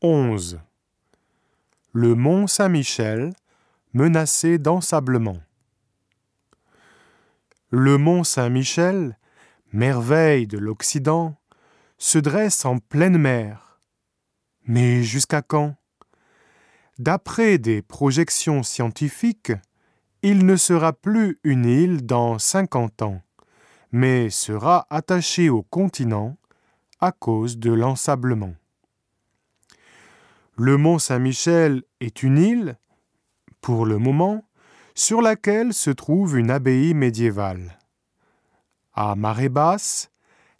11. Le mont Saint-Michel menacé d'ensablement. Le mont Saint-Michel, merveille de l'Occident, se dresse en pleine mer. Mais jusqu'à quand? D'après des projections scientifiques, il ne sera plus une île dans 50 ans, mais sera attaché au continent à cause de l'ensablement. Le mont Saint-Michel est une île, pour le moment, sur laquelle se trouve une abbaye médiévale. À marée basse,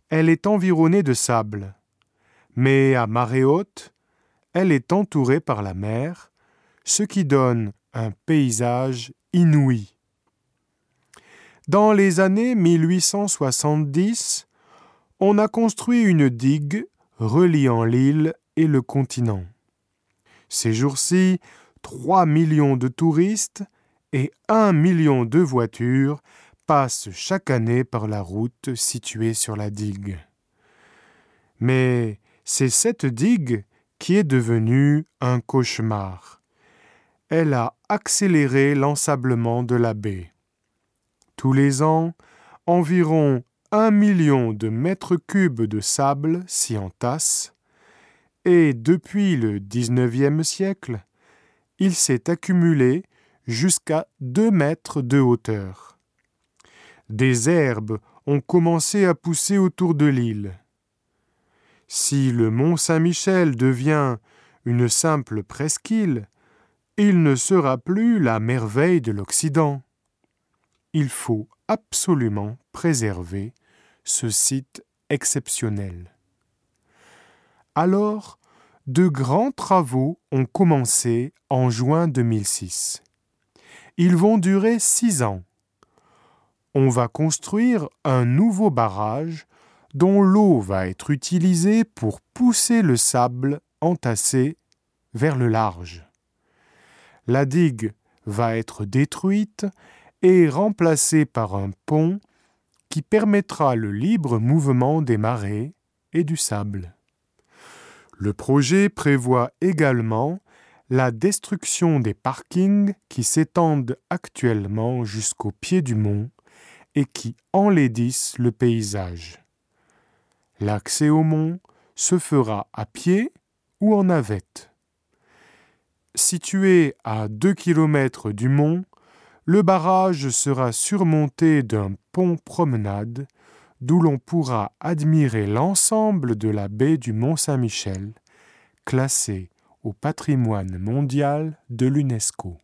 elle est environnée de sable, mais à marée haute, elle est entourée par la mer, ce qui donne un paysage inouï. Dans les années 1870, on a construit une digue reliant l'île et le continent. Ces jours-ci, 3 millions de touristes et 1 million de voitures passent chaque année par la route située sur la digue. Mais c'est cette digue qui est devenue un cauchemar. Elle a accéléré l'ensablement de la baie. Tous les ans, environ un million de mètres cubes de sable s'y entassent, et depuis le XIXe siècle, il s'est accumulé jusqu'à deux mètres de hauteur. Des herbes ont commencé à pousser autour de l'île. Si le mont Saint-Michel devient une simple presqu'île, il ne sera plus la merveille de l'Occident. Il faut absolument préserver ce site exceptionnel. Alors, de grands travaux ont commencé en juin 2006. Ils vont durer six ans. On va construire un nouveau barrage dont l'eau va être utilisée pour pousser le sable entassé vers le large. La digue va être détruite et remplacée par un pont qui permettra le libre mouvement des marées et du sable. Le projet prévoit également la destruction des parkings qui s'étendent actuellement jusqu'au pied du mont et qui enlaidissent le paysage. L'accès au mont se fera à pied ou en navette. Situé à 2 km du mont, le barrage sera surmonté d'un pont promenade d'où l'on pourra admirer l'ensemble de la baie du Mont Saint-Michel, classée au patrimoine mondial de l'UNESCO.